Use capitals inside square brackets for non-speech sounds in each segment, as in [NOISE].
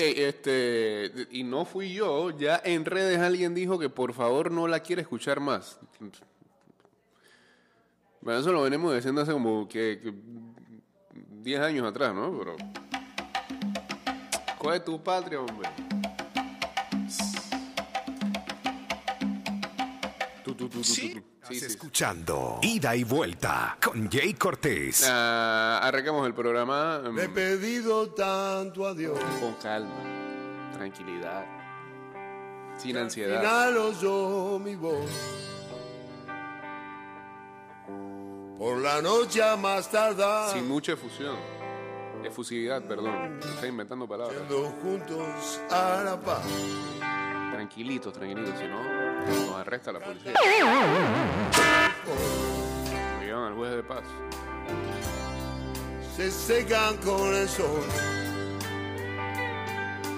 Ey, este, y no fui yo, ya en redes alguien dijo que por favor no la quiere escuchar más. Bueno, eso lo venimos diciendo hace como que, que 10 años atrás, ¿no? Pero. ¿Cuál tu patria, hombre? Sí. escuchando Ida y Vuelta con Jay Cortés. Ah, arrancamos el programa mm, Le he pedido tanto a Dios. con calma, tranquilidad, sin Al ansiedad. final oyó mi voz. Por la noche a más tardar. Sin mucha efusión. Efusividad, perdón. Estoy inventando palabras. Yendo juntos a la paz. Tranquilitos, tranquilitos, si no, nos arresta la policía. Nos llevan al juez de paz. Se secan con el sol.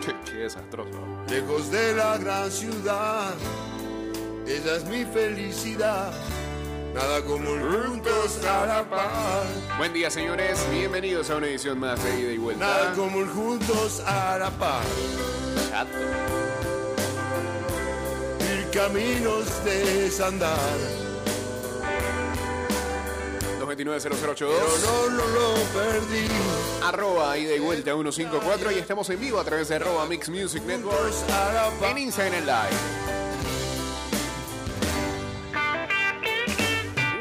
Qué, qué desastroso. Lejos de la gran ciudad. Esa es mi felicidad. Nada como el juntos a la paz. Buen día, señores. Bienvenidos a una edición más de Ida y Vuelta. Nada como el juntos a la paz. Chato. Caminos de desandar. 229-0082. Pero no, no lo perdí. Arroba Ida y Vuelta 154. Y estamos en vivo a través de arroba Mix Music Network. En Instagram Live.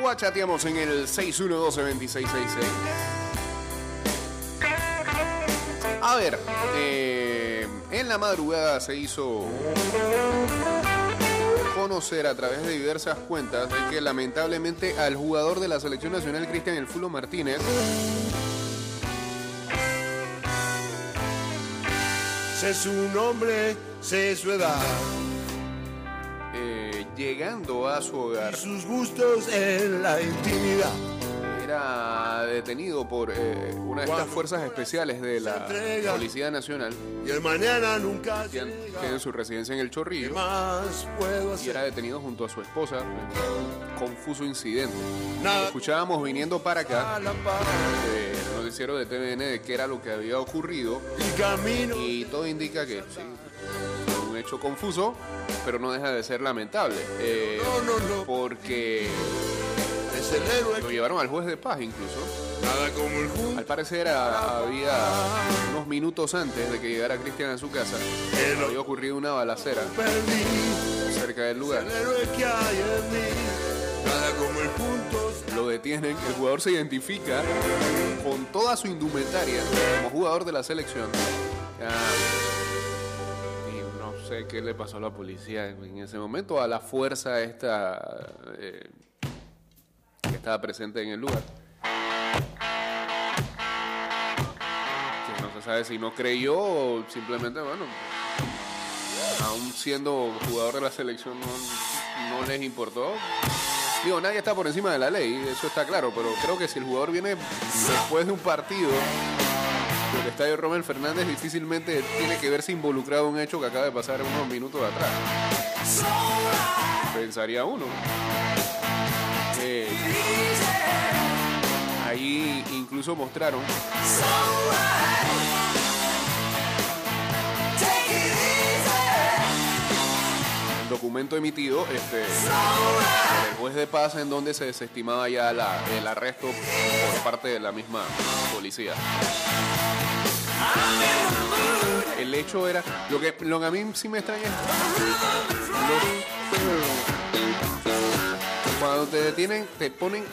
O chateamos en el 612-2666. A ver, eh, en la madrugada se hizo conocer a través de diversas cuentas de que lamentablemente al jugador de la selección nacional Cristian El Fulo Martínez Sé su nombre, sé su edad. eh, llegando a su hogar Y sus gustos en la intimidad. Era detenido por eh, una de estas fuerzas especiales de la Policía Nacional. Y el mañana nunca tienen su residencia en el ¿Qué Chorrillo y era detenido junto a su esposa. Confuso incidente. Escuchábamos viniendo para acá eh, el noticiero de TVN de qué era lo que había ocurrido Y todo indica que sí, fue un hecho confuso, pero no deja de ser lamentable. eh, No, no, no. Porque Es el héroe. lo llevaron al juez de paz incluso. Nada como el juntos. Al parecer a- había unos minutos antes de que llegara Cristian a su casa, había ocurrido una balacera Perdí. cerca del lugar. El héroe que hay en mí. Nada como el juntos. Lo detienen, el jugador se identifica con toda su indumentaria como jugador de la selección. Ah, y no sé qué le pasó a la policía en ese momento, a la fuerza esta eh, estaba presente en el lugar. No se sabe si no creyó o simplemente, bueno, aún siendo jugador de la selección no, no les importó. Digo, nadie está por encima de la ley, eso está claro, pero creo que si el jugador viene después de un partido del estadio Romel Fernández, difícilmente tiene que verse involucrado en un hecho que acaba de pasar unos minutos atrás. Pensaría uno. Ahí incluso mostraron el documento emitido este, por el juez de paz en donde se desestimaba ya la- el arresto por parte de la misma policía. El hecho era, lo que, lo que a mí sí me extraña es te detienen, te ponen,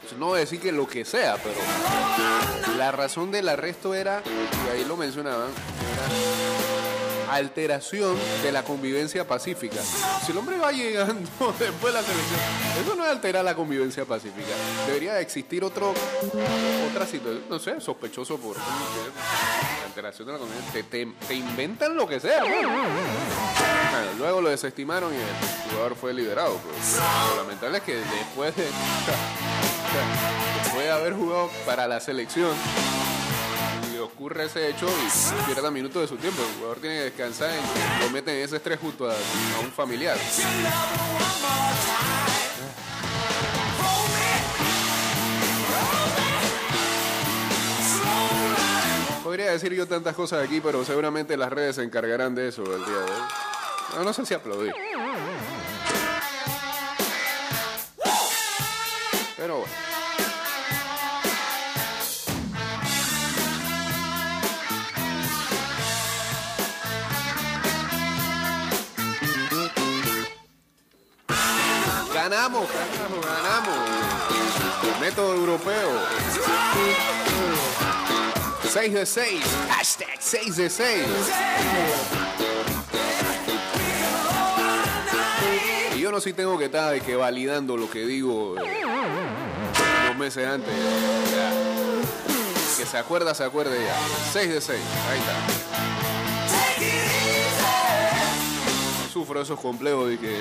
pues, no voy a decir que lo que sea, pero la razón del arresto era, y ahí lo mencionaban, era alteración de la convivencia pacífica. Si el hombre va llegando [LAUGHS] después de la selección, eso no es alterar la convivencia pacífica. Debería existir otro, otra situación, no sé, sospechoso por de la convivencia. Te, te- te inventan lo que sea. pues. Bueno, luego lo desestimaron y el jugador fue liberado. pues. Lo lamentable es que después de, [LAUGHS] después de haber jugado para la selección, le ocurre ese hecho y pierda minutos de su tiempo. El jugador tiene que descansar y lo meten en ese estrés junto a un familiar. Podría decir yo tantas cosas aquí, pero seguramente las redes se encargarán de eso el día de hoy. No, sé si aplaudir. Pero bueno. Ganamos, ganamos, ganamos. Método europeo. 6 de 6. Hashtag 6 de 6. Y yo no sí tengo que estar de que validando lo que digo eh, unos meses antes. Ya. Que se acuerda, se acuerde ya. 6 de 6. Ahí está. Sufro esos complejos de que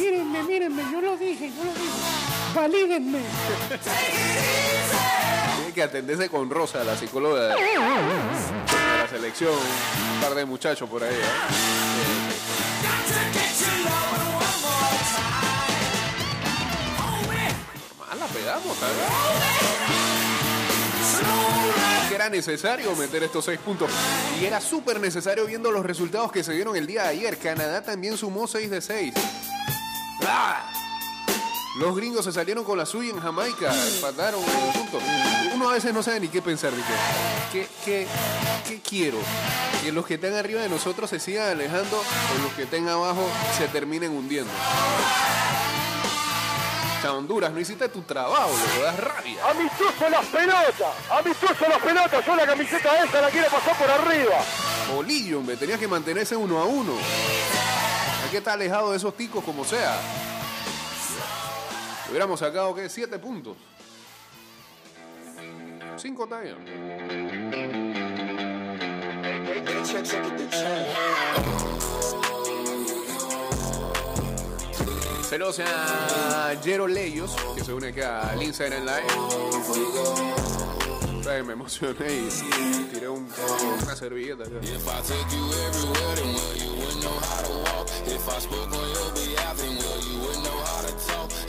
Mírenme, mírenme, yo lo dije, yo lo dije. Valídenme. Tiene que atenderse con Rosa, la psicóloga de, la selección. Un par de muchachos por ahí. ¿eh? Normal, la pegamos, era necesario meter estos seis puntos. Y era súper necesario viendo los resultados que se dieron el día de ayer. Canadá también sumó 6 de 6. ¡Ah! Los gringos se salieron con la suya en Jamaica, empataron el punto. Uno a veces no sabe ni qué pensar, dice, ¿qué, qué, qué quiero? Que los que están arriba de nosotros se sigan alejando o los que estén abajo se terminen hundiendo. O sea, Honduras, no hiciste tu trabajo, le das rabia. Amistoso las pelotas, amistoso las pelotas, yo la camiseta esa la quiero pasar por arriba. Bolillo, hombre, tenías que mantenerse uno a uno. Hay que estar alejado de esos ticos como sea. Hubiéramos sacado, ¿qué? Siete puntos. Cinco bien. Saludos a Jero Leyos, que se une acá al Instagram Live. Me emocioné y tiré un- una servilleta. acá.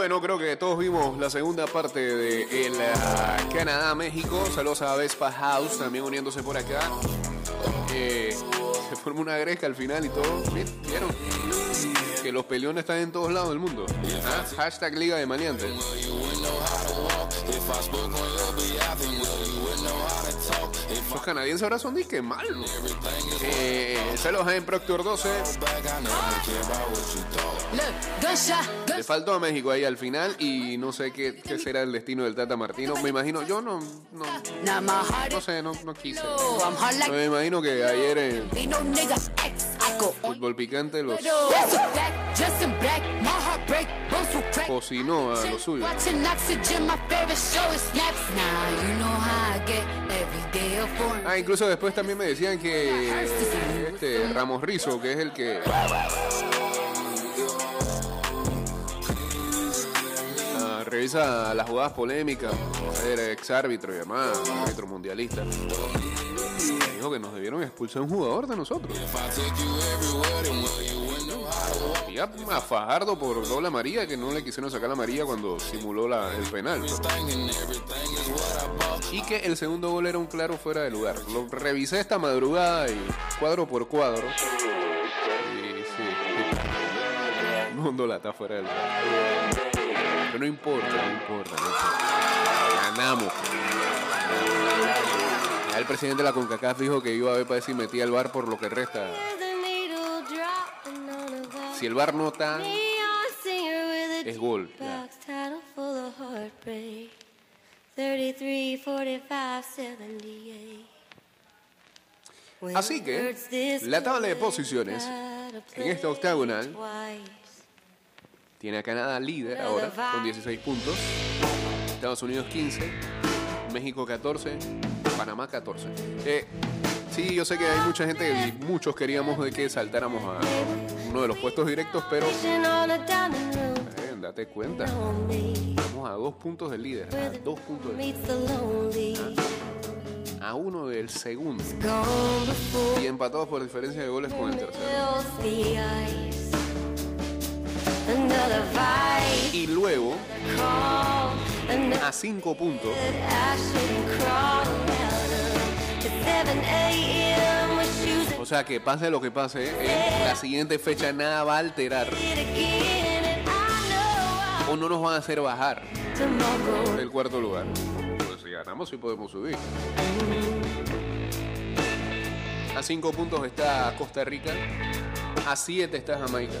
bueno, creo que todos vimos la segunda parte de el ah, Canadá-México. Saludos a Vespa House también uniéndose por acá. Eh, se forma una gresca al final y todo. ¿Vieron? Que los peleones están en todos lados del mundo. Ah, Hashtag Liga de Maleantes. Los canadienses ahora son disque malos. Eh, saludos a en Proctor 12. Le faltó a México ahí al final y no sé qué, qué será el destino del Tata Martino. Me imagino, yo no, no, no sé, no, no quise. Me imagino que ayer en Fútbol Picante los cocinó a lo suyo. Ah, incluso después también me decían que este Ramos Rizo, que es el que revisa las jugadas polémicas, era ex árbitro y demás, árbitro mundialista. Dijo que nos debieron expulsar un jugador de nosotros. Y a, a Fajardo por doble amarilla, que no le quisieron sacar la amarilla cuando simuló la- el penal. Y que el segundo gol era un claro fuera de lugar. Lo revisé esta madrugada y cuadro por cuadro. Y sí. [LAUGHS] Mundo está fuera del lugar. Pero no importa, no importa, no importa. Ganamos. Ya el presidente de la CONCACAF dijo que iba a ver para si metía el bar por lo que resta. Si el bar no está, es gol. ya. 33, 45, 78. Así que, la tabla de posiciones en esta octagonal tiene a Canadá líder ahora con 16 puntos. Estados Unidos 15, México 14, Panamá 14. Eh, sí, yo sé que hay mucha gente y muchos queríamos de que saltáramos a uno de los puestos directos, pero eh, date cuenta, estamos a dos puntos del líder, a dos puntos del- the lonely. a uno del segundo y empatados por diferencia de goles con el tercero. Y luego, a cinco puntos, 7 o sea que pase lo que pase, en la siguiente fecha nada va a alterar o no nos van a hacer bajar del cuarto lugar. Pues si ganamos sí podemos subir. A cinco puntos está Costa Rica, a siete está Jamaica.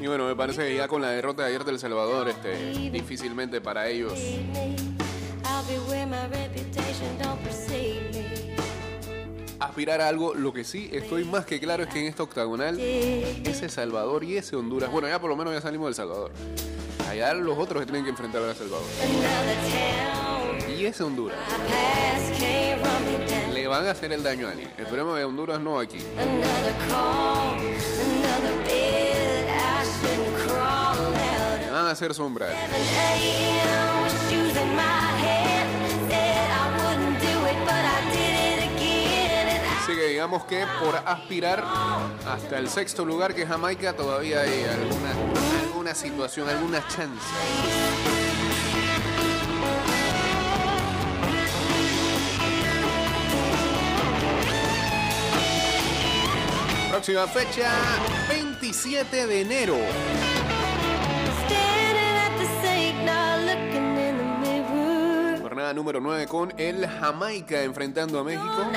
Y bueno, me parece que ya con la derrota de ayer del Salvador, este, difícilmente para ellos aspirar a algo. Lo que sí estoy más que claro es que en esta octagonal, ese Salvador y ese Honduras, bueno, ya por lo menos ya salimos del Salvador. Allá los otros que tienen que enfrentar a El Salvador. Ese Honduras le van a hacer el daño a alguien. Esperemos que Honduras no aquí. Le van a hacer sombra. 7 a.m. with shoes in my head. Said I wouldn't do it, but I did it again. And I Así que digamos que por aspirar hasta el sexto lugar que es Jamaica todavía hay alguna, alguna situación, alguna chance. Próxima fecha, 27 de enero. Jornada número 9 con el Jamaica enfrentando a México.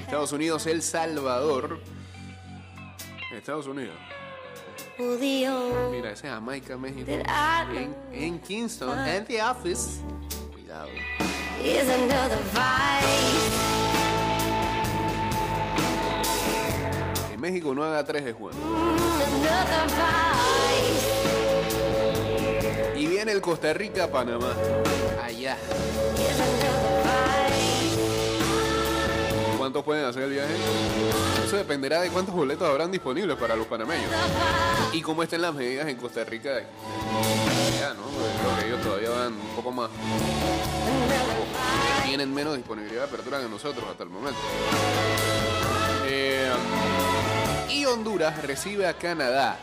Estados Unidos, El Salvador. Estados Unidos. Mira, ese Jamaica, México. En, en Kingston, en The Office. Cuidado. México no haga tres de vice. Y viene el Costa Rica, Panamá. Allá. ¿Cuántos pueden hacer el viaje? Eso dependerá de cuántos boletos habrán disponibles para los panameños. Y cómo estén las medidas en Costa Rica. Ya, ¿no? Creo que ellos todavía van un poco más. Tienen menos disponibilidad de apertura que nosotros hasta el momento. Honduras recibe a Canadá.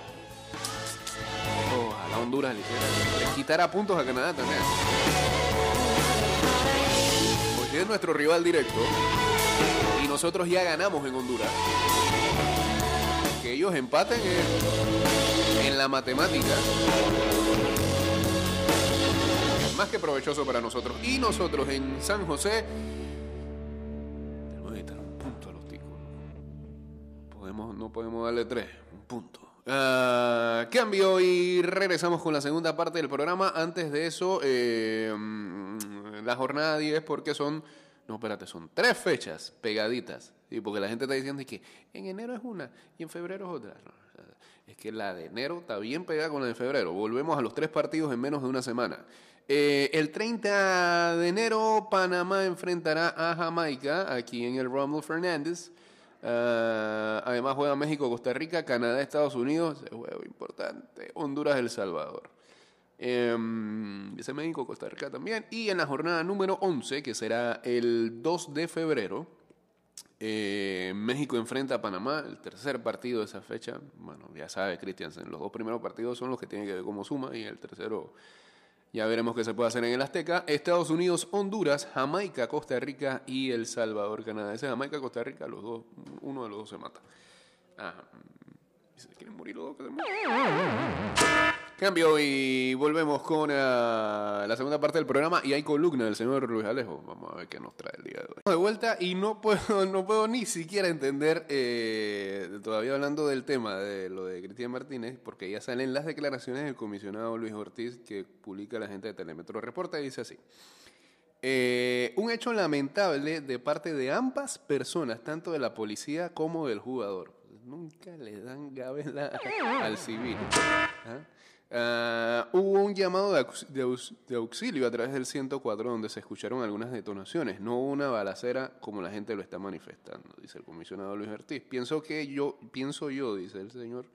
Ojalá Honduras le, le quitara puntos a Canadá también. Porque es nuestro rival directo. Y nosotros ya ganamos en Honduras. Que ellos empaten en, en la matemática. Más que provechoso para nosotros. Y nosotros en San José. No podemos darle tres, un punto. Ah, cambio y regresamos con la segunda parte del programa. Antes de eso, eh, mm, la jornada 10, porque son, no, espérate, son tres fechas pegaditas. ¿sí? Porque la gente está diciendo que en enero es una y en febrero es otra. Es que la de enero está bien pegada con la de febrero. Volvemos a los tres partidos en menos de una semana. Eh, el 30 de enero, Panamá enfrentará a Jamaica aquí en el Rumble Fernández. Ah, además juega México, Costa Rica, Canadá, Estados Unidos, ese juego importante, Honduras, El Salvador. Em, ese México, Costa Rica también. Y en la jornada número 11, que será el 2 de febrero, eh, México enfrenta a Panamá, el tercer partido de esa fecha. Bueno, ya sabe Christiansen, los dos primeros partidos son los que tienen que ver como suma y el tercero ya veremos qué se puede hacer en el Azteca. Estados Unidos, Honduras, Jamaica, Costa Rica y El Salvador, Canadá. Ese Jamaica, Costa Rica, los dos, uno de los dos se mata. Ah, se quieren morir los dos. Cambio y volvemos con ah, la segunda parte del programa y hay columna del señor Luis Alejo. Vamos a ver qué nos trae el día de hoy. De vuelta y no puedo, [LAUGHS] no puedo ni siquiera entender, eh, todavía hablando del tema de lo de Cristian Martínez, porque ya salen las declaraciones del comisionado Luis Ortiz que publica la gente de Telemetro Reporta y dice así. Eh, un hecho lamentable de parte de ambas personas, tanto de la policía como del jugador. nunca le dan gabela al civil. ¿ah? Ah, hubo un llamado de, auxilio a través del 104 donde se escucharon algunas detonaciones, no una balacera como la gente lo está manifestando, dice el comisionado Luis Ortiz. Pienso que yo, pienso yo, dice el señor,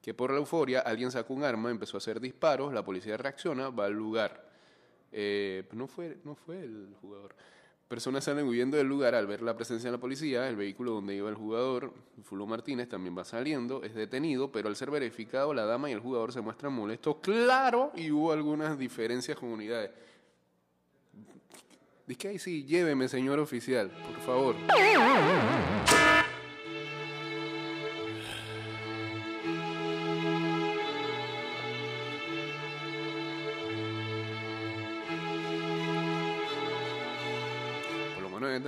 que por la euforia alguien sacó un arma, empezó a hacer disparos, la policía reacciona, va al lugar. Eh, no, fue, no fue el jugador. Personas salen huyendo del lugar al ver la presencia de la policía. El vehículo donde iba el jugador, Fulo Martínez, también va saliendo. Es detenido, pero al ser verificado, la dama y el jugador se muestran molestos. Claro, y hubo algunas diferencias con unidades. Dice que ahí sí, lléveme, señor oficial, por favor.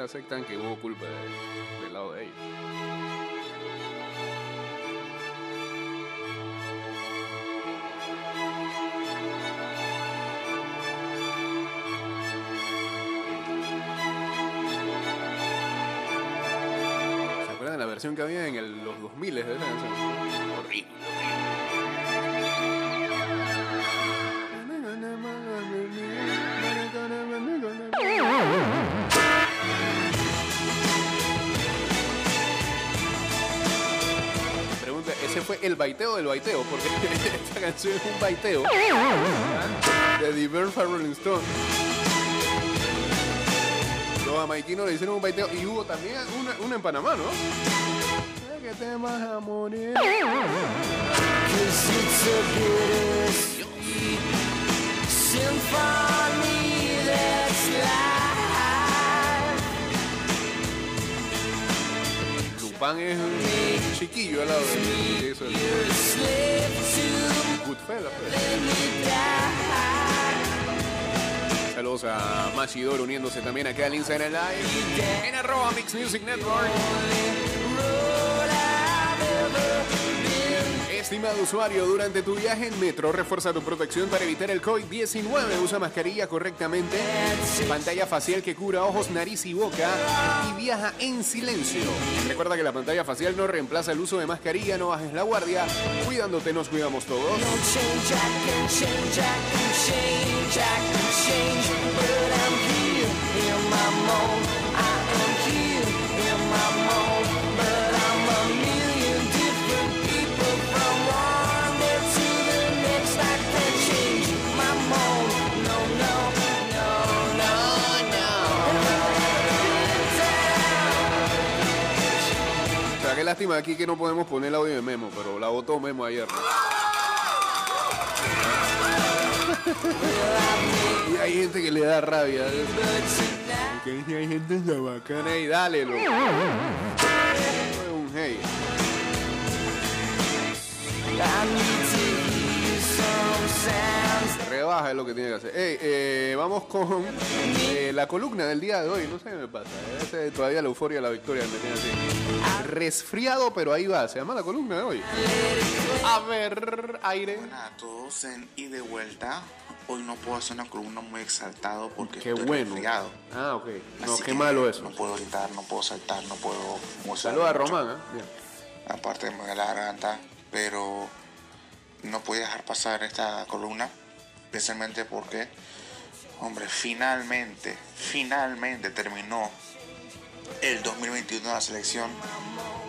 Aceptan que hubo culpa de- del lado de ellos. ¿Se acuerdan de la versión que había en los 2000 de esa canción? Horrible. El baiteo del baiteo, porque [LAUGHS] esta canción es un baiteo de The Rolling Stone. Los jamaiquinos le hicieron un baiteo y hubo también una, en Panamá, ¿no? Lupán es un chiquillo al lado de eso. Goodfellas, pues. Saludos a Machidor uniéndose también acá al Instagram Live en arroba Mix Music Network. Estimado usuario, durante tu viaje en metro, refuerza tu protección para evitar el COVID-19. Usa mascarilla correctamente, pantalla facial que cura ojos, nariz y boca y viaja en silencio. Recuerda que la pantalla facial no reemplaza el uso de mascarilla, no bajes la guardia. Cuidándote, nos cuidamos todos. Lástima aquí que no podemos poner el audio de Memo, pero la votó Memo ayer. ¿no? y hay gente que le da rabia. Porque hay gente en la bacana y dale, loco. Un hey. Rebaja es lo que tiene que hacer. Ey, eh, vamos con eh, la columna del día de hoy. No sé qué me pasa. eh. Ese, todavía la euforia de la victoria me tiene así. Resfriado, pero ahí va. Se llama la columna de hoy. A ver, aire. Buenas a todos en y de vuelta. Hoy no puedo hacer una columna muy exaltado porque Qué estoy bueno. resfriado. Ah, ok. No, Así qué que malo eso. No puedo gritar, no puedo saltar, no puedo mostrar Saluda a. Román, ¿eh? Bien. Aparte de mover la garganta, pero no podía dejar pasar esta columna, especialmente porque, hombre, finalmente, finalmente terminó el 2021 de la selección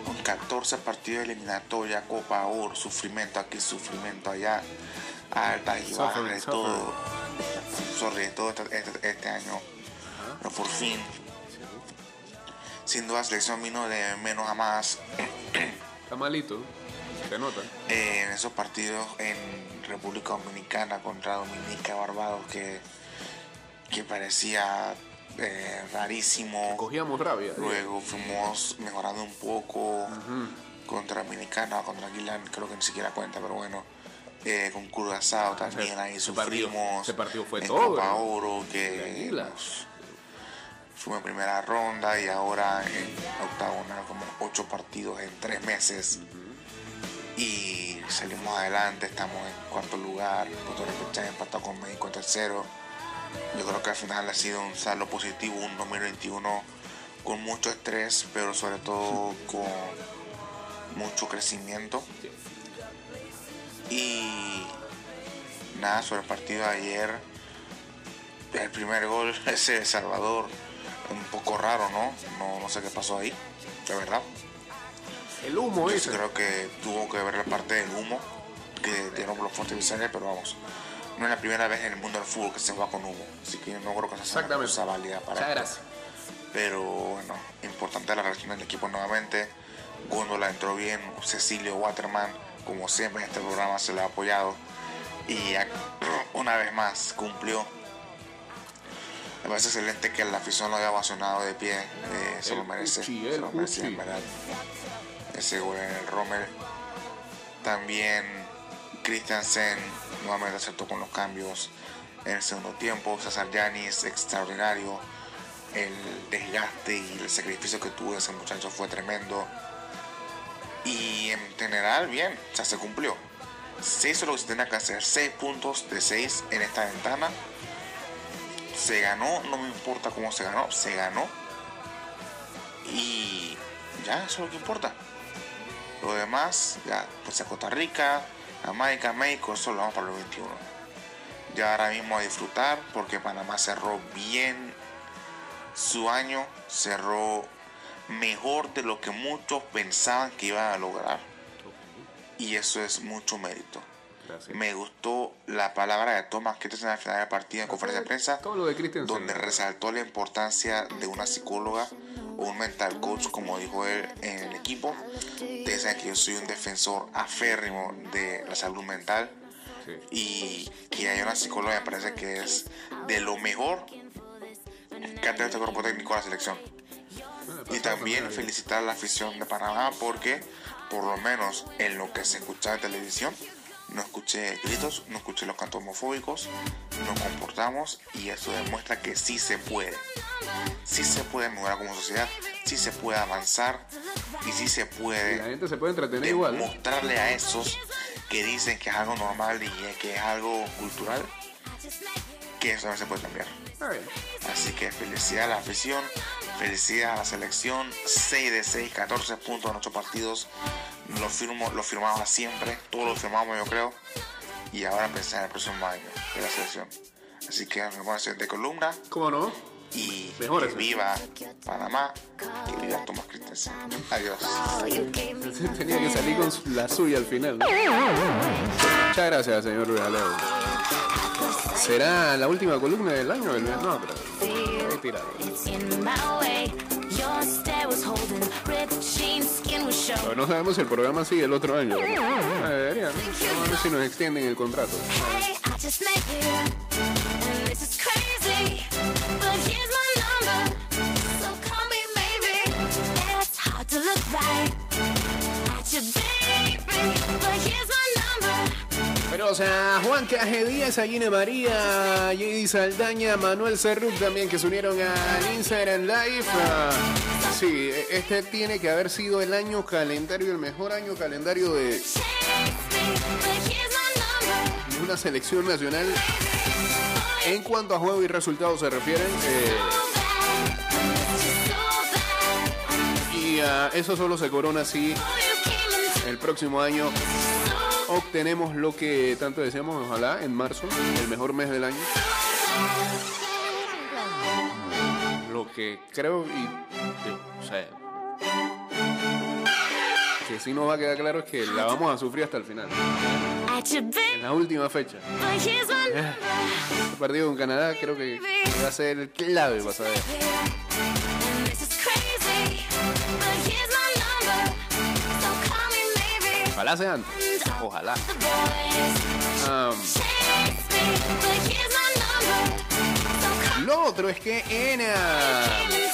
con 14 partidos de eliminatoria, Copa Oro, sufrimiento aquí, sufrimiento allá, altas y bajas de todo, sobre todo este, este- este año, pero por fin, sin duda la selección vino de menos a más. Está malito. Se nota. eh, en esos partidos en República Dominicana contra Dominica Barbados que, que parecía eh, rarísimo. Cogíamos rabia. Luego fuimos mejorando un poco contra Dominicana, contra Aguilar, creo que ni siquiera cuenta, pero bueno. Eh, con Curazao también ahí sufrimos. ese partido fue en todo, Copa. Oro, que nos- fuimos en primera ronda y ahora en octagonal como ocho partidos en tres meses y salimos adelante, estamos en cuarto lugar, Puerto Rico empatado con México tercero. Yo creo que al final ha sido un saldo positivo, un 2021 con mucho estrés, pero sobre todo con mucho crecimiento. Y nada, sobre el partido de ayer, el primer gol, [LAUGHS] ese de Salvador, un poco raro, ¿no? No, no sé qué pasó ahí, de verdad. El humo Yo sí creo que tuvo que ver la parte del humo que dieron los fuertes Vicente, pero vamos, no es la primera vez en el mundo del fútbol que se juega con humo, así que no creo que esa sea una Exactamente. cosa válida para gracias. Pero bueno, importante la reacción del equipo nuevamente. Góndola entró bien, Cecilio Waterman, como siempre en este programa se le ha apoyado. Y una vez más cumplió. Me parece excelente que la afición lo haya ovacionado de pie. eh, se lo merece. Se el lo merece, en verdad. Ese gol en el Rommel. También Christiansen nuevamente acertó con los cambios en el segundo tiempo. César Yanis, extraordinario. El desgaste y el sacrificio que tuvo ese muchacho fue tremendo. Y en general, bien, sea, se cumplió. Se hizo lo que se tenía que hacer. 6 puntos de 6 en esta ventana. Se ganó, no me importa cómo se ganó, se ganó. Y ya, eso es lo que importa. Lo demás, ya, pues a Costa Rica, Jamaica, México, eso lo vamos para los 21. Ya ahora mismo a disfrutar porque Panamá cerró bien su año, cerró mejor de lo que muchos pensaban que iban a lograr. Y eso es mucho mérito. Gracias. Me gustó la palabra de Thomas que en al final del partido en conferencia de prensa, Todo lo de Christensen. donde resaltó la importancia de una psicóloga un mental coach, como dijo él en el equipo. Ustedes saben que yo soy un defensor aférrimo de la salud mental Sí. y que haya una psicóloga me parece que es de lo mejor que ha tenido este cuerpo técnico de la selección. Y también felicitar a la afición de Panamá porque por lo menos en lo que se escuchaba en televisión no escuché gritos, no escuché los cantos homofóbicos, nos comportamos y eso demuestra que sí se puede. Sí se puede mejorar como sociedad, sí se puede avanzar y sí se Y la puede gente se puede entretener igual. ¿eh? demostrarle a esos que dicen que es algo normal y que es algo cultural que eso no se puede cambiar. Así que felicidad a la afición, felicidad a la selección, 6 de 6, 14 puntos en 8 partidos. Lo, firmo, lo firmaba siempre, todos lo firmamos yo creo. Y ahora pensar en el próximo año de la selección. Así que la siguiente columna ¿Cómo no? y Mejor que viva Panamá, que viva Tomás Christensen. Adiós. Tenía que salir con la suya al final. Muchas gracias, señor Realeo. ¿Será la última columna del año? No, pero. Tirado. Pero no sabemos si el programa sigue el otro año. ¿no? Vamos a ver si nos extienden el contrato. Sea, Juan Caje Díaz, Aguina María, JD Saldaña, Manuel Cerruc también que se unieron al Instagram Live. Sí, este tiene que haber sido el año calendario, el mejor año calendario de una selección nacional en cuanto a juego y resultados se refieren. eh, y eso solo se corona si el próximo año obtenemos lo que tanto deseamos, ojalá, en marzo, el mejor mes del año. Lo que creo y, o sea, que sí nos va a quedar claro es que la vamos a sufrir hasta el final, en la última fecha. Este partido con Canadá creo que va a ser clave para saber. Ojalá sea antes, ojalá. Call lo otro es que en... bad.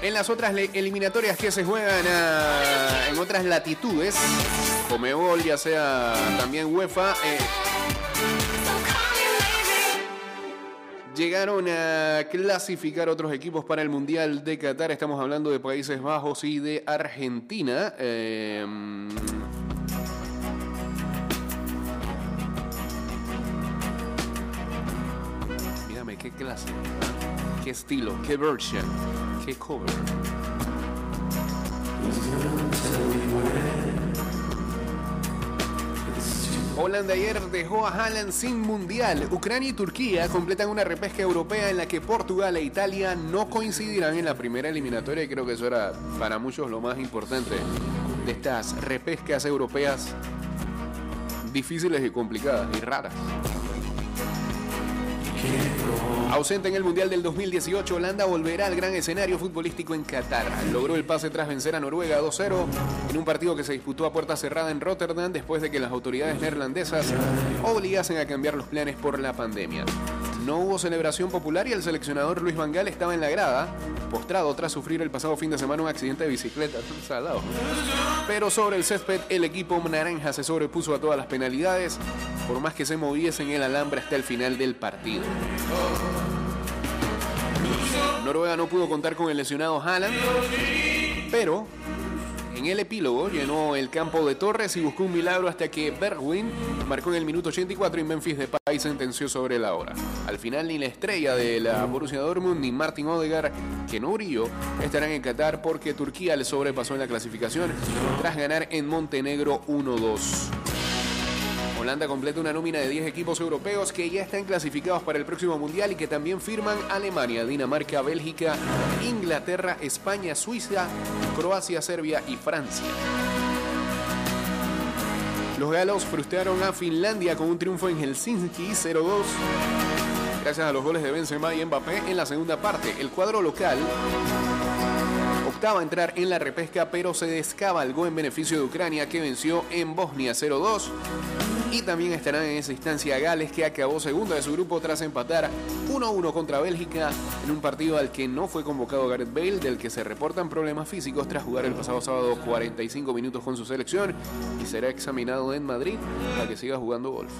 En las otras eliminatorias que se juegan ah, en otras latitudes, Comebol, ya sea también UEFA, eh, llegaron a clasificar otros equipos para el Mundial de Qatar. Estamos hablando de Países Bajos y de Argentina. Eh, mírame qué clase, ¿ah? qué estilo, qué version, Qué cover. Holanda ayer dejó a Haaland sin mundial. Ucrania y Turquía completan una repesca europea en la que Portugal e Italia no coincidirán en la primera eliminatoria y creo que eso era para muchos lo más importante de estas repescas europeas difíciles y complicadas y raras. Ausente en el Mundial del 2018, Holanda volverá al gran escenario futbolístico en Qatar. Logró el pase tras vencer a Noruega 2-0 en un partido que se disputó a puerta cerrada en Rotterdam después de que las autoridades neerlandesas obligasen a cambiar los planes por la pandemia. No hubo celebración popular y el seleccionador Luis Van Gaal estaba en la grada, postrado tras sufrir el pasado fin de semana un accidente de bicicleta. [LAUGHS] Salado. Pero sobre el césped, el equipo naranja se sobrepuso a todas las penalidades, por más que se moviesen el alambre hasta el final del partido. Noruega no pudo contar con el lesionado Haaland, pero en el epílogo llenó el campo de Torres y buscó un milagro hasta que Bergwijn marcó en el minuto 84 y Memphis Depay sentenció sobre la hora. Al final ni la estrella de la Borussia Dortmund ni Martin Odegaard, que no brilló, estarán en Qatar porque Turquía le sobrepasó en la clasificación tras ganar en Montenegro 1-2. Holanda completa una nómina de 10 equipos europeos que ya están clasificados para el próximo Mundial y que también firman Alemania, Dinamarca, Bélgica, Inglaterra, España, Suiza, Croacia, Serbia y Francia. Los galos frustraron a Finlandia con un triunfo en Helsinki 0-2. Gracias a los goles de Benzema y Mbappé en la segunda parte, el cuadro local optaba a entrar en la repesca, pero se descabalgó en beneficio de Ucrania, que venció en Bosnia 0-2. Y también estarán en esa instancia Gales, que acabó segunda de su grupo tras empatar 1-1 contra Bélgica en un partido al que no fue convocado Gareth Bale, del que se reportan problemas físicos tras jugar el pasado sábado 45 minutos con su selección y será examinado en Madrid para que siga jugando golf.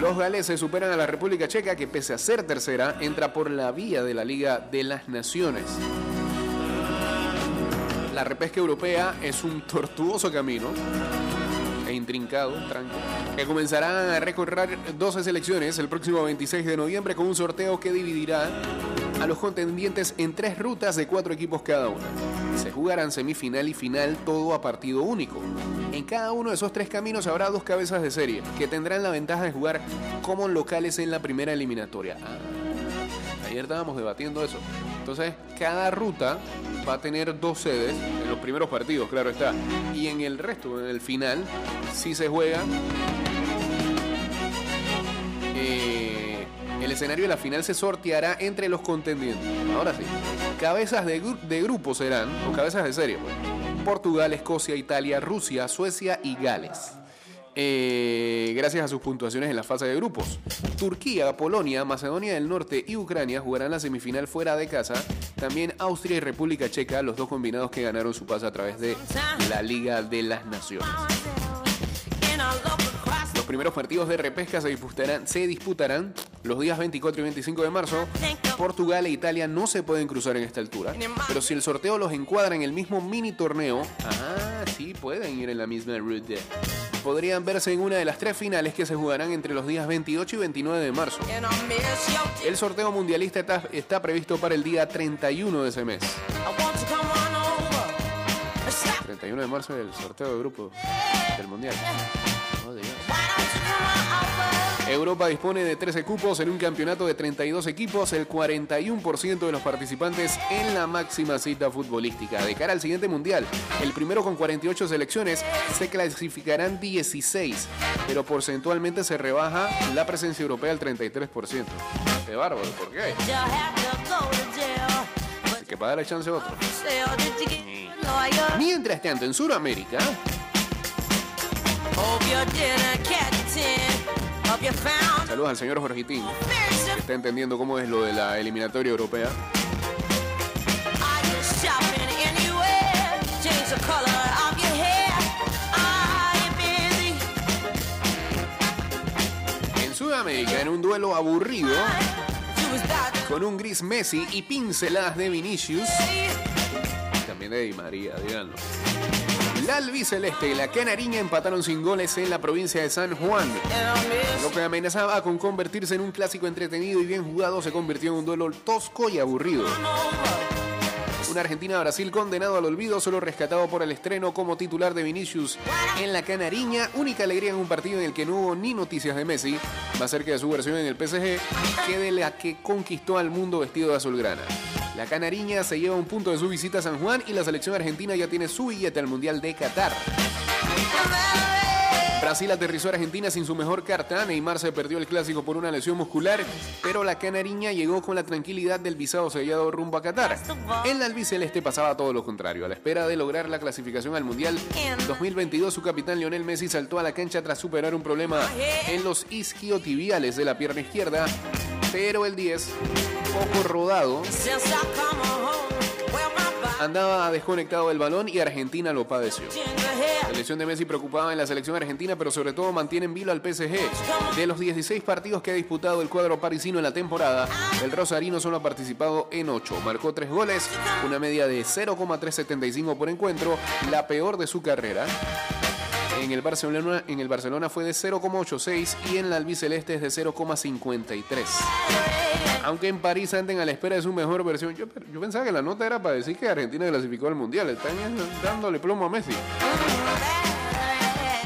Los galeses superan a la República Checa, que pese a ser tercera, entra por la vía de la Liga de las Naciones. La repesca europea es un tortuoso camino e intrincado, tranquilo, que comenzará a recorrer 12 selecciones el próximo 26 de noviembre con un sorteo que dividirá a los contendientes en tres rutas de cuatro equipos cada una. Se jugarán semifinal y final todo a partido único. En cada uno de esos tres caminos habrá dos cabezas de serie que tendrán la ventaja de jugar como locales en la primera eliminatoria. Ah, ayer estábamos debatiendo eso. Entonces, cada ruta va a tener dos sedes en los primeros partidos, claro está. Y en el resto, en el final, si se juega. eh, el escenario de la final se sorteará entre los contendientes. Ahora sí. Cabezas de, de grupo serán, o cabezas de serie, pues. Portugal, Escocia, Italia, Rusia, Suecia y Gales. Eh, gracias a sus puntuaciones en la fase de grupos. Turquía, Polonia, Macedonia del Norte y Ucrania jugarán la semifinal fuera de casa. También Austria y República Checa, los dos combinados que ganaron su pase a través de la Liga de las Naciones. Los primeros partidos de repesca se disputarán, se disputarán los días 24 y 25 de marzo. Portugal e Italia no se pueden cruzar en esta altura. Pero si el sorteo los encuadra en el mismo mini torneo, ah, sí pueden ir en la misma ruta. Podrían verse en una de las tres finales que se jugarán entre los días 28 y 29 de marzo. El sorteo mundialista está, está previsto para el día 31 de ese mes. 31 de marzo es el sorteo de grupo del mundial. Oh. Europa dispone de 13 cupos en un campeonato de 32 equipos, el 41% de los participantes en la máxima cita futbolística. De cara al siguiente mundial, el primero con 48 selecciones, se clasificarán 16, pero porcentualmente se rebaja la presencia europea al 33%. Qué bárbaro, ¿por qué? Hay que pagar la chance a otro. Mientras tanto, en Sudamérica, saludos al señor Jorgitín, que está entendiendo cómo es lo de la eliminatoria europea. En Sudamérica, en un duelo aburrido, con un gris Messi y pinceladas de Vinicius, y también de Di María, díganlo. La albiceleste y la canariña empataron sin goles en la provincia de San Juan. Lo que amenazaba con convertirse en un clásico entretenido y bien jugado se convirtió en un duelo tosco y aburrido. Una Argentina-Brasil condenado al olvido, solo rescatado por el estreno como titular de Vinicius en la Canariña. Única alegría en un partido en el que no hubo ni noticias de Messi, más cerca de su versión en el PSG, que de la que conquistó al mundo vestido de azulgrana. La Canariña se lleva un punto de su visita a San Juan y la selección argentina ya tiene su billete al Mundial de Qatar. Brasil aterrizó a Argentina sin su mejor carta. Neymar se perdió el clásico por una lesión muscular, pero la canariña llegó con la tranquilidad del visado sellado rumbo a Qatar. En la albiceleste pasaba todo lo contrario. A la espera de lograr la clasificación al Mundial 2022, su capitán Lionel Messi saltó a la cancha tras superar un problema en los isquiotibiales de la pierna izquierda, pero el 10, poco rodado, andaba desconectado del balón y Argentina lo padeció. La lesión de Messi preocupaba en la selección argentina, pero sobre todo mantiene en vilo al PSG. De los 16 partidos que ha disputado el cuadro parisino en la temporada, el Rosarino solo ha participado en 8. Marcó 3 goles, una media de 0,375 por encuentro, la peor de su carrera. En el, Barcelona, fue de 0,86 y en la albiceleste es de 0,53. Aunque en París anden a la espera de su mejor versión. Yo, yo pensaba que la nota era para decir que Argentina clasificó al Mundial. Están dándole plomo a Messi.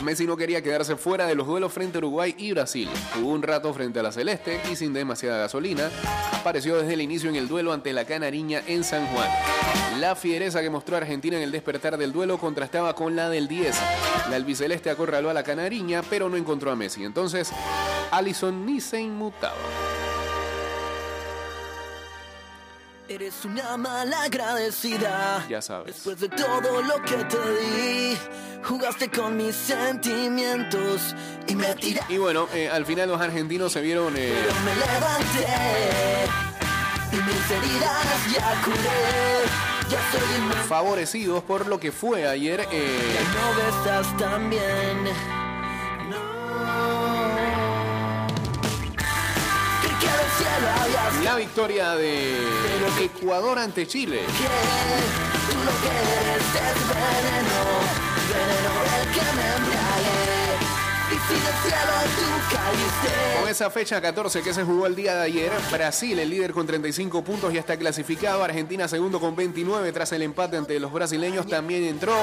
Messi no quería quedarse fuera de los duelos frente a Uruguay y Brasil. Jugó un rato frente a la Celeste y sin demasiada gasolina, apareció desde el inicio en el duelo ante la Canariña en San Juan. La fiereza que mostró Argentina en el despertar del duelo contrastaba con la del 10. La albiceleste acorraló a la Canariña, pero no encontró a Messi. Entonces, Allison ni se inmutaba. Eres una mala agradecida. Ya sabes. Después de todo lo que te di, jugaste con mis sentimientos y me tiraste. Y bueno, eh, al final los argentinos se vieron eh, Pero me levanté y mis heridas ya curé. Favorecidos por lo que fue ayer eh, Ya no besas tan la victoria de Ecuador ante Chile. Con esa fecha 14 que se jugó el día de ayer, Brasil, el líder con 35 puntos, ya está clasificado. Argentina, segundo con 29, tras el empate ante los brasileños, también entró.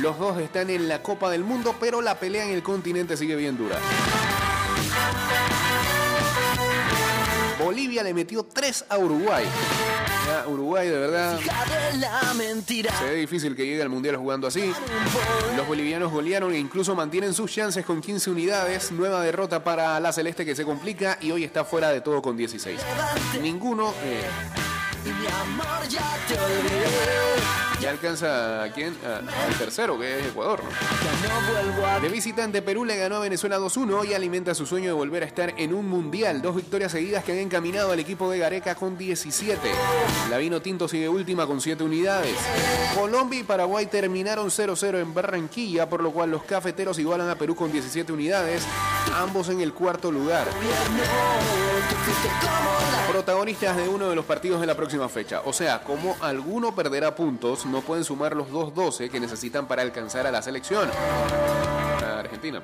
Los dos están en la Copa del Mundo, pero la pelea en el continente sigue bien dura. Bolivia le metió 3 a Uruguay. Uruguay, de verdad, se ve difícil que llegue al Mundial jugando así. Los bolivianos golearon e incluso mantienen sus chances con 15 unidades. Nueva derrota para la Celeste que se complica y hoy está fuera de todo con 16. Ninguno eh, ya alcanza a quién? Al tercero, que es Ecuador. De visitante, Perú le ganó a Venezuela 2-1 y alimenta su sueño de volver a estar en un mundial. Dos victorias seguidas que han encaminado al equipo de Gareca con 17. La Vino Tinto sigue última con 7 unidades. Colombia y Paraguay terminaron 0-0 en Barranquilla, por lo cual los cafeteros igualan a Perú con 17 unidades, ambos en el cuarto lugar. Protagonistas de uno de los partidos de la próxima fecha. O sea, como alguno perderá puntos, no pueden sumar los 2-12 que necesitan para alcanzar a la selección. Argentina,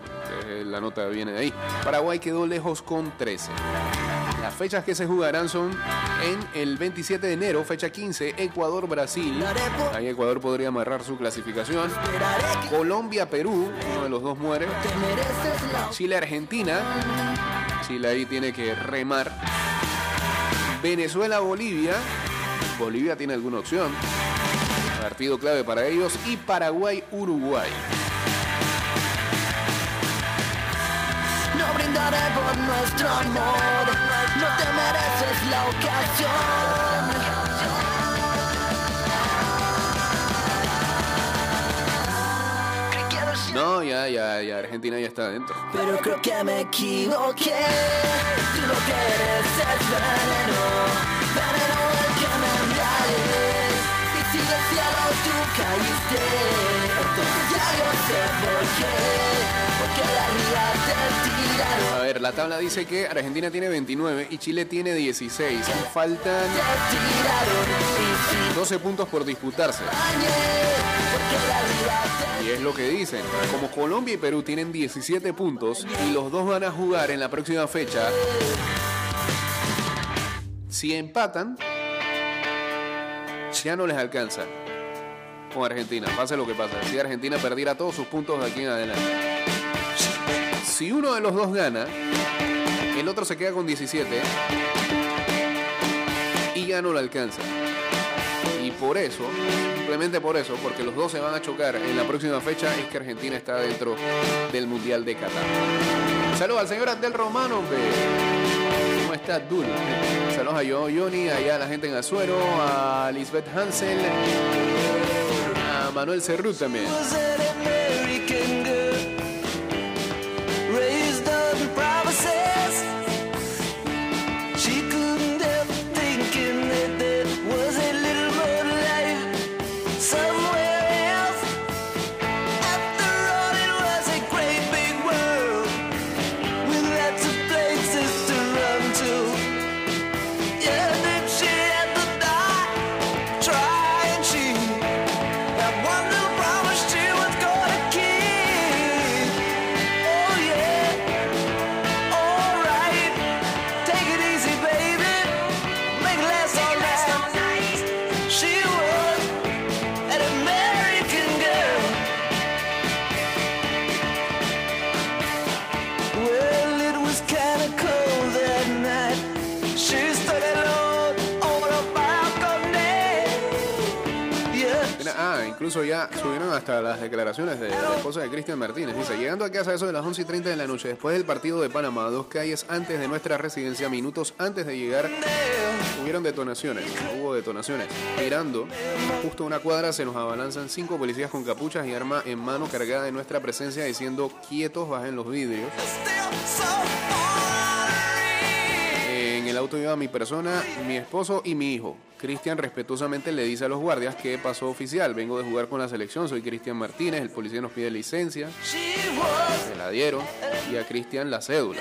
la nota viene de ahí. Paraguay quedó lejos con 13. Las fechas que se jugarán son en el 27 de enero, fecha 15, Ecuador-Brasil. Ahí Ecuador podría amarrar su clasificación. Colombia-Perú, uno de los dos muere. Chile-Argentina. Chile ahí tiene que remar. Venezuela-Bolivia. Bolivia tiene alguna opción. Partido clave para ellos. Y Paraguay-Uruguay. No brindaré por nuestro amor. No te mereces la ocasión. No, ya, ya, ya. Argentina ya está adentro. Pero creo que me equivoqué. Tú lo que eres es veneno. Veneno A ver, la tabla dice que Argentina tiene 29 y Chile tiene 16. Faltan Te tiraron. Y si 12 puntos por disputarse. Y es lo que dicen. Como Colombia y Perú tienen 17 puntos y los dos van a jugar en la próxima fecha, si empatan, ya no les alcanza Argentina, pase lo que pase. Si Argentina perdiera todos sus puntos de aquí en adelante. Si uno de los dos gana, el otro se queda con 17 y ya no lo alcanza. Y por eso, simplemente por eso, porque los dos se van a chocar en la próxima fecha, es que Argentina está dentro del Mundial de Qatar. Saludos al señor Abdel Romano, hombre. ¿Cómo está Dul? Saludos a yo, Johnny, allá a la gente en Azuero, a Lisbeth Hansel, Manuel Cerrut también. Incluso ya subieron hasta las declaraciones de la esposa de Cristian Martínez. Dice, llegando a casa eso de las 11 y 30 de la noche, después del partido de Panamá, dos calles antes de nuestra residencia, minutos antes de llegar, hubieron detonaciones. Hubo detonaciones. Mirando, justo una cuadra se nos abalanzan cinco policías con capuchas y arma en mano cargada de nuestra presencia diciendo, quietos, bajen los vidrios. En el auto iba mi persona, mi esposo y mi hijo. Cristian respetuosamente le dice a los guardias que pasó oficial. Vengo de jugar con la selección, soy Cristian Martínez. El policía nos pide licencia, se la dieron y a Cristian la cédula.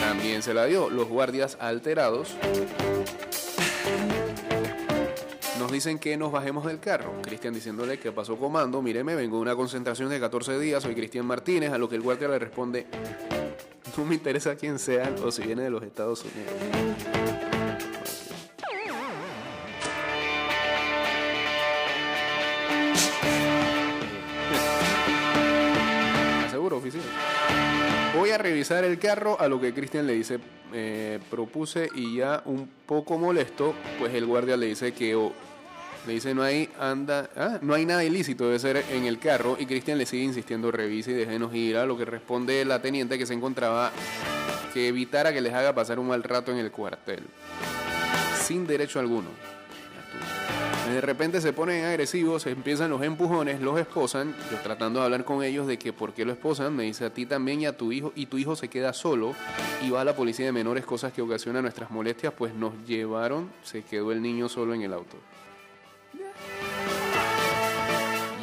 También se la dio. Los guardias alterados nos dicen que nos bajemos del carro. Cristian diciéndole que pasó comando, míreme, vengo de una concentración de 14 días, soy Cristian Martínez, a lo que el guardia le responde, no me interesa quién sea o si viene de los Estados Unidos. Voy a revisar el carro, a lo que Cristian le dice, eh, propuse y ya un poco molesto, pues el guardia le dice que o- le dice no hay anda, ah, no hay nada ilícito debe ser en el carro y Cristian le sigue insistiendo revise y déjenos ir, a lo que responde la teniente que se encontraba que evitara que les haga pasar un mal rato en el cuartel, sin derecho alguno. De repente se ponen agresivos, empiezan los empujones, los esposan. Yo tratando de hablar con ellos de que por qué lo esposan, me dice a ti también y a tu hijo, y tu hijo se queda solo y va a la policía de menores, cosas que ocasionan nuestras molestias, pues nos llevaron, se quedó el niño solo en el auto.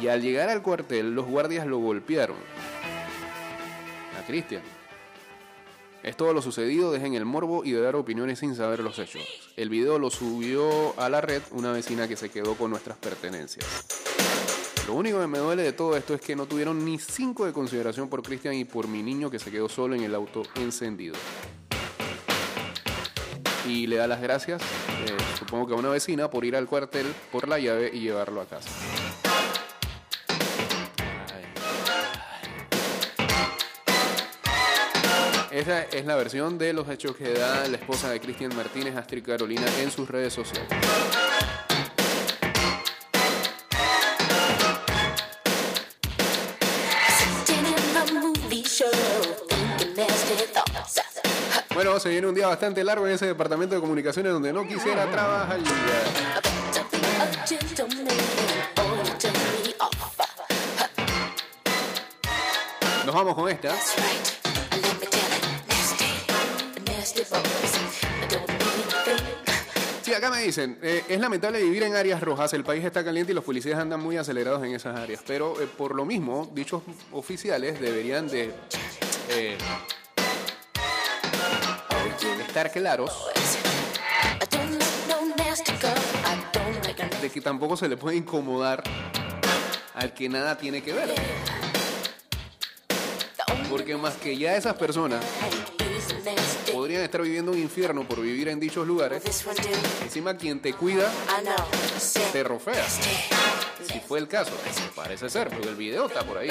Y al llegar al cuartel, los guardias lo golpearon. A Cristian. Es todo lo sucedido, dejen el morbo y de dar opiniones sin saber los hechos. El video lo subió a la red una vecina que se quedó con nuestras pertenencias. Lo único que me duele de todo esto es que no tuvieron ni cinco de consideración por Cristian y por mi niño que se quedó solo en el auto encendido. Y le da las gracias, eh, supongo que a una vecina, por ir al cuartel por la llave y llevarlo a casa. Esa es la versión de los hechos que da la esposa de Cristian Martínez, Astrid Carolina, en sus redes sociales. Bueno, se viene un día bastante largo en ese departamento de comunicaciones donde no quisiera trabajar. Nos vamos con esta. Sí, acá me dicen, eh, es lamentable vivir en áreas rojas, el país está caliente y los policías andan muy acelerados en esas áreas, pero eh, por lo mismo, dichos oficiales deberían de eh, estar claros de que tampoco se le puede incomodar al que nada tiene que ver. Porque más que ya esas personas. Podrían estar viviendo un infierno por vivir en dichos lugares. Encima quien te cuida te rofea. Si fue el caso, parece ser, porque el video está por ahí.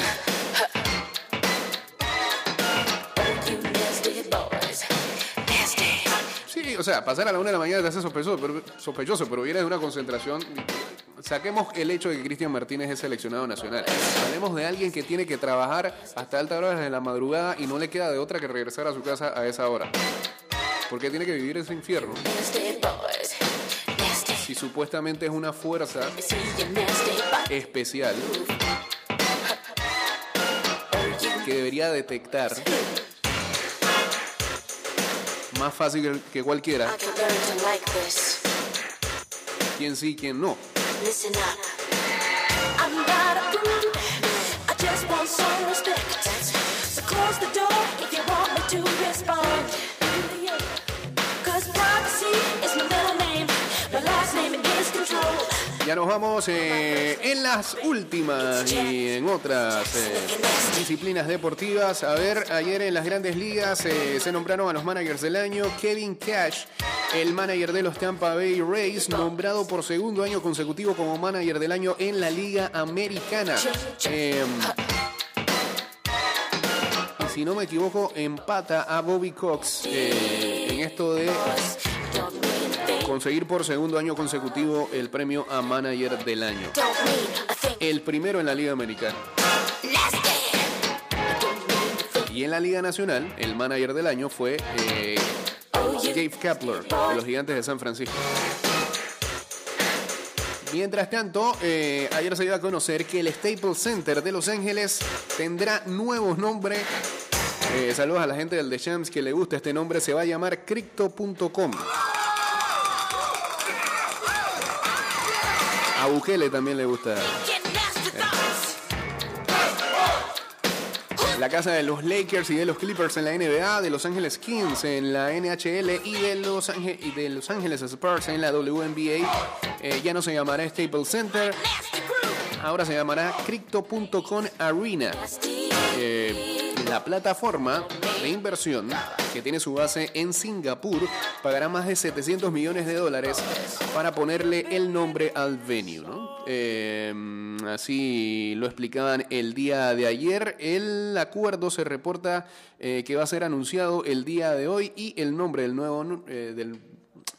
Sí, o sea, pasar a la una de la mañana te hace sospechoso, pero, sospechoso, pero viene de una concentración. Saquemos el hecho de que Cristian Martínez es seleccionado nacional. Hablemos de alguien que tiene que trabajar hasta altas horas de la madrugada y no le queda de otra que regresar a su casa a esa hora. Porque tiene que vivir ese infierno. Si supuestamente es una fuerza especial que debería detectar más fácil que- cualquiera quién sí, quién no. Listen up. I'm not a fool. I just want some respect. So close the door if you want me to respond. Cause privacy is my middle name. My last name is control. Ya nos vamos eh, en las últimas y en otras eh, disciplinas deportivas. A ver, ayer en las grandes ligas eh, se nombraron a los managers del año. Kevin Cash, el manager de los Tampa Bay Rays, nombrado por segundo año consecutivo como manager del año en la Liga Americana. Eh, y si no me equivoco, empata a Bobby Cox eh, en esto de conseguir por segundo año consecutivo el premio a manager del año. El primero en la Liga Americana. Y en la Liga Nacional, el manager del año fue eh, Gabe Kapler, de los Gigantes de San Francisco. Mientras tanto, eh, ayer se dio a conocer que el Staples Center de Los Ángeles tendrá nuevos nombres. Eh, saludos a la gente del The Shams que le gusta este nombre. Se va a llamar Crypto.com. A Bukele también le gusta. La casa de los Lakers y de los Clippers en la NBA, de Los Ángeles Kings en la NHL y de Los, Ángel- y de los Spurs en la WNBA eh, ya no se llamará Staples Center, ahora se llamará Crypto.com Arena. Eh, la plataforma de inversión que tiene su base en Singapur pagará más de 700 millones de dólares para ponerle el nombre al venue. ¿no? Eh, así lo explicaban el día de ayer. El acuerdo se reporta eh, que va a ser anunciado el día de hoy y el nombre del nuevo, nu- eh,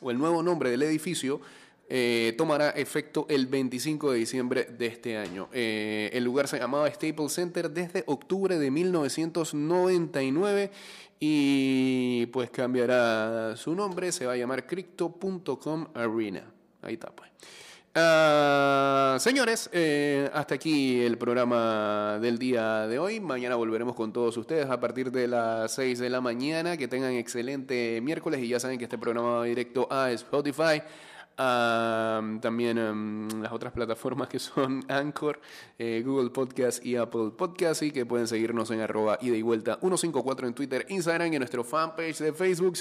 o el nuevo nombre del edificio eh, tomará efecto el 25 de diciembre de este año. El lugar se llamaba Staples Center desde octubre de 1999 y pues cambiará su nombre, se va a llamar Crypto.com Arena. Ahí está pues. Ah, señores, eh, hasta aquí el programa del día de hoy. Mañana volveremos con todos ustedes a partir de las 6 de la mañana. Que tengan excelente miércoles y ya saben que este programa va directo a Spotify. a, también em, las otras plataformas que son [LAUGHS] Anchor, eh, Google Podcast y Apple Podcast y que pueden seguirnos en arroba ida y vuelta 154 en Twitter, Instagram y en nuestro fanpage de Facebook.